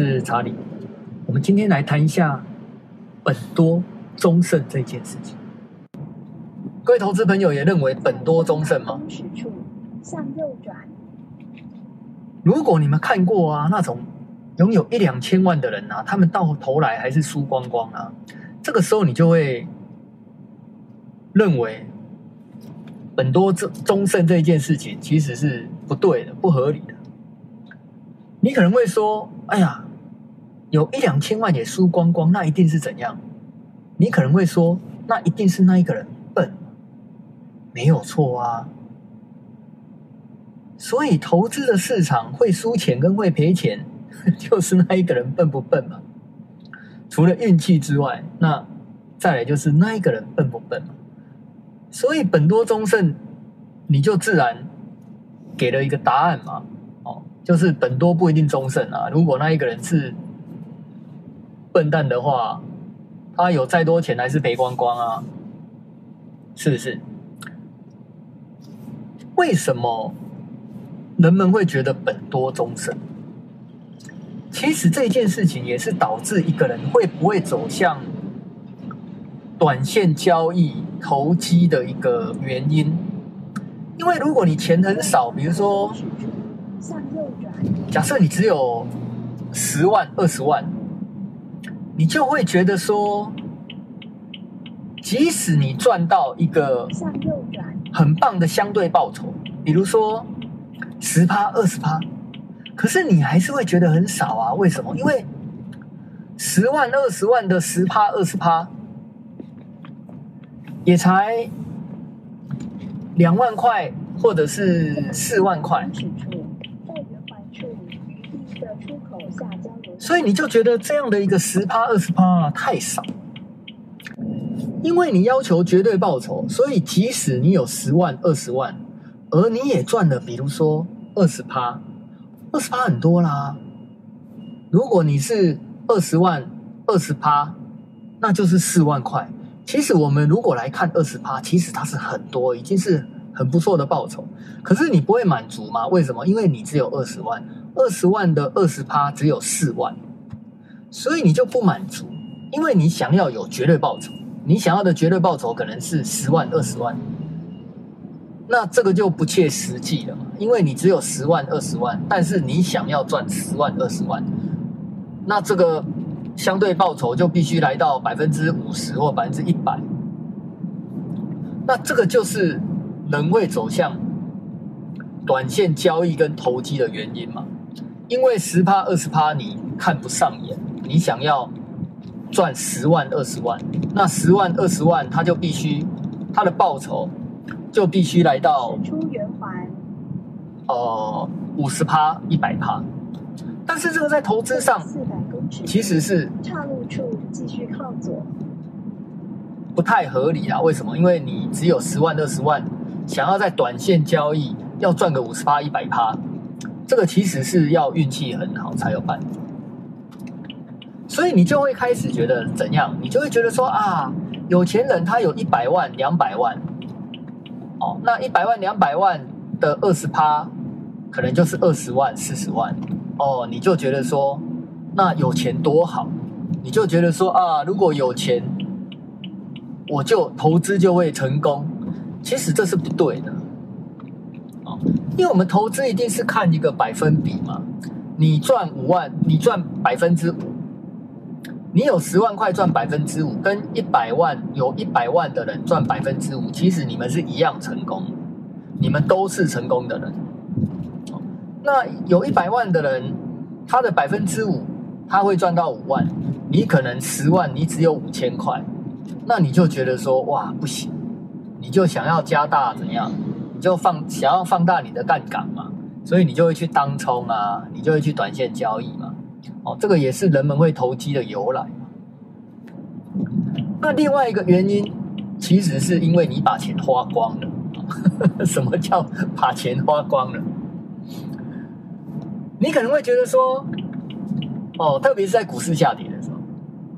是查理。我们今天来谈一下本多终胜这件事情。各位投资朋友也认为本多终胜吗？向右转。如果你们看过啊，那种拥有一两千万的人啊，他们到头来还是输光光啊，这个时候你就会认为本多终终胜这一件事情其实是不对的、不合理的。你可能会说：“哎呀，有一两千万也输光光，那一定是怎样？”你可能会说：“那一定是那一个人笨。”没有错啊。所以投资的市场会输钱跟会赔钱，就是那一个人笨不笨嘛？除了运气之外，那再来就是那一个人笨不笨嘛？所以本多终胜，你就自然给了一个答案嘛。哦就是本多不一定终胜啊！如果那一个人是笨蛋的话，他有再多钱还是赔光光啊？是不是？为什么人们会觉得本多终身？其实这件事情也是导致一个人会不会走向短线交易、投机的一个原因。因为如果你钱很少，比如说。假设你只有十万、二十万，你就会觉得说，即使你赚到一个很棒的相对报酬，比如说十趴、二十趴，可是你还是会觉得很少啊？为什么？因为十万、二十万的十趴、二十趴，也才两万块，或者是四万块。所以你就觉得这样的一个十趴二十趴太少，因为你要求绝对报酬，所以即使你有十万二十万，而你也赚了，比如说二十趴，二十趴很多啦。如果你是二十万二十趴，那就是四万块。其实我们如果来看二十趴，其实它是很多，已经是很不错的报酬。可是你不会满足吗？为什么？因为你只有二十万。二十万的二十趴只有四万，所以你就不满足，因为你想要有绝对报酬，你想要的绝对报酬可能是十万、二十万，那这个就不切实际了，因为你只有十万、二十万，但是你想要赚十万、二十万，那这个相对报酬就必须来到百分之五十或百分之一百，那这个就是人会走向短线交易跟投机的原因嘛。因为十趴二十趴你看不上眼，你想要赚十万二十万，那十万二十万他就必须他的报酬就必须来到出圆环，呃五十趴一百趴，但是这个在投资上其实是岔路处继续靠左，不太合理啊。为什么？因为你只有十万二十万，想要在短线交易要赚个五十趴一百趴。这个其实是要运气很好才有办法，所以你就会开始觉得怎样？你就会觉得说啊，有钱人他有一百万、两百万，哦，那一百万、两百万的二十趴，可能就是二十万、四十万，哦，你就觉得说，那有钱多好，你就觉得说啊，如果有钱，我就投资就会成功，其实这是不对的。哦因为我们投资一定是看一个百分比嘛，你赚五万，你赚百分之五，你有十万块赚百分之五，跟一百万有一百万的人赚百分之五，其实你们是一样成功，你们都是成功的人。那有一百万的人，他的百分之五他会赚到五万，你可能十万你只有五千块，那你就觉得说哇不行，你就想要加大怎样？你就放想要放大你的杠杆嘛，所以你就会去当冲啊，你就会去短线交易嘛。哦，这个也是人们会投机的由来。那另外一个原因，其实是因为你把钱花光了。什么叫把钱花光了？你可能会觉得说，哦，特别是在股市下跌的时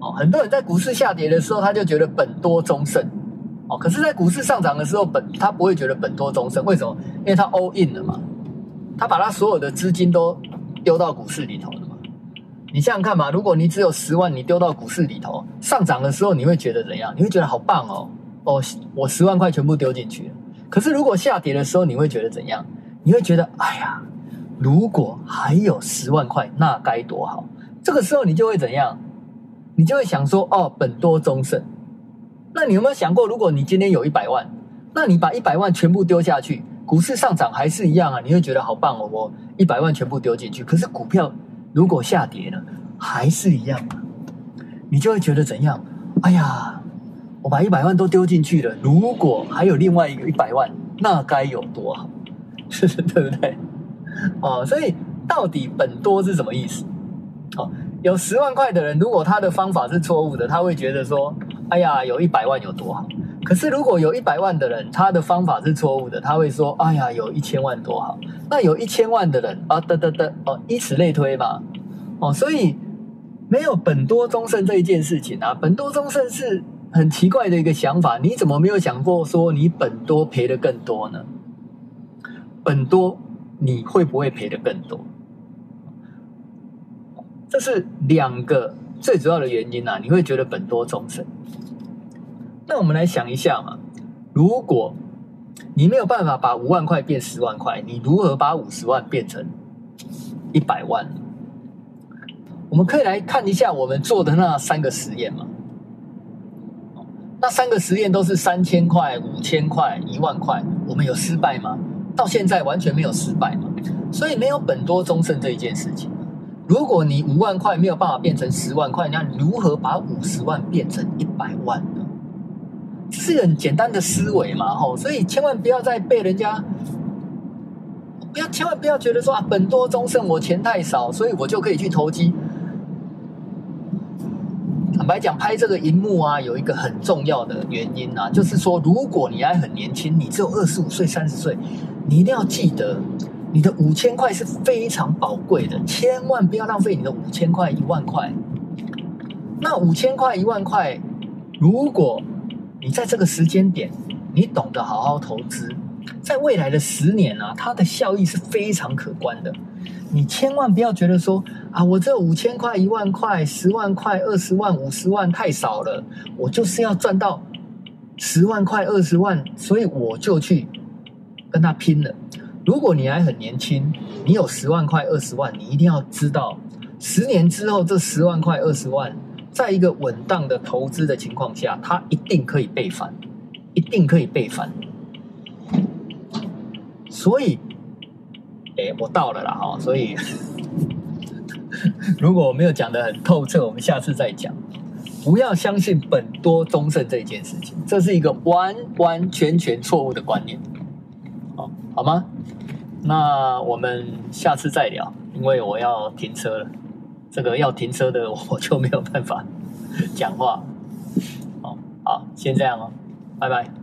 候，哦，很多人在股市下跌的时候，他就觉得本多终胜。可是，在股市上涨的时候，本他不会觉得本多终身，为什么？因为他 all in 了嘛，他把他所有的资金都丢到股市里头了嘛。你想想看嘛，如果你只有十万，你丢到股市里头，上涨的时候你会觉得怎样？你会觉得好棒哦，哦，我十万块全部丢进去了。可是如果下跌的时候，你会觉得怎样？你会觉得，哎呀，如果还有十万块，那该多好。这个时候你就会怎样？你就会想说，哦，本多终胜。那你有没有想过，如果你今天有一百万，那你把一百万全部丢下去，股市上涨还是一样啊？你会觉得好棒哦，我一百万全部丢进去。可是股票。如果下跌了，还是一样啊，你就会觉得怎样？哎呀，我把一百万都丢进去了，如果还有另外一个一百万，那该有多好，对不对？哦，所以到底本多是什么意思？哦，有十万块的人，如果他的方法是错误的，他会觉得说，哎呀，有一百万有多好。可是如果有一百万的人，他的方法是错误的，他会说：“哎呀，有一千万多好。”那有一千万的人啊，得得得哦，以此类推嘛，哦，所以没有本多终胜这一件事情啊，本多终胜是很奇怪的一个想法。你怎么没有想过说你本多赔的更多呢？本多你会不会赔的更多？这是两个最主要的原因啊，你会觉得本多终胜。那我们来想一下嘛，如果你没有办法把五万块变十万块，你如何把五十万变成一百万？我们可以来看一下我们做的那三个实验嘛。那三个实验都是三千块、五千块、一万块，我们有失败吗？到现在完全没有失败嘛。所以没有本多终胜这一件事情。如果你五万块没有办法变成十万块，那如何把五十万变成一百万？是很简单的思维嘛，吼，所以千万不要再被人家，不要千万不要觉得说啊，本多终胜，我钱太少，所以我就可以去投机。坦白讲，拍这个荧幕啊，有一个很重要的原因啊，就是说，如果你还很年轻，你只有二十五岁、三十岁，你一定要记得，你的五千块是非常宝贵的，千万不要浪费你的五千块、一万块。那五千块、一万块，如果你在这个时间点，你懂得好好投资，在未来的十年啊，它的效益是非常可观的。你千万不要觉得说啊，我这五千块、一万块、十万块、二十万、五十万太少了，我就是要赚到十万块、二十万，所以我就去跟他拼了。如果你还很年轻，你有十万块、二十万，你一定要知道，十年之后这十万块、二十万。在一个稳当的投资的情况下，它一定可以倍翻，一定可以倍翻。所以，哎，我到了啦哈！所以，如果我没有讲得很透彻，我们下次再讲。不要相信本多忠胜这件事情，这是一个完完全全错误的观念。好，好吗？那我们下次再聊，因为我要停车了。这个要停车的 我就没有办法讲话，好，好，先这样哦，拜拜。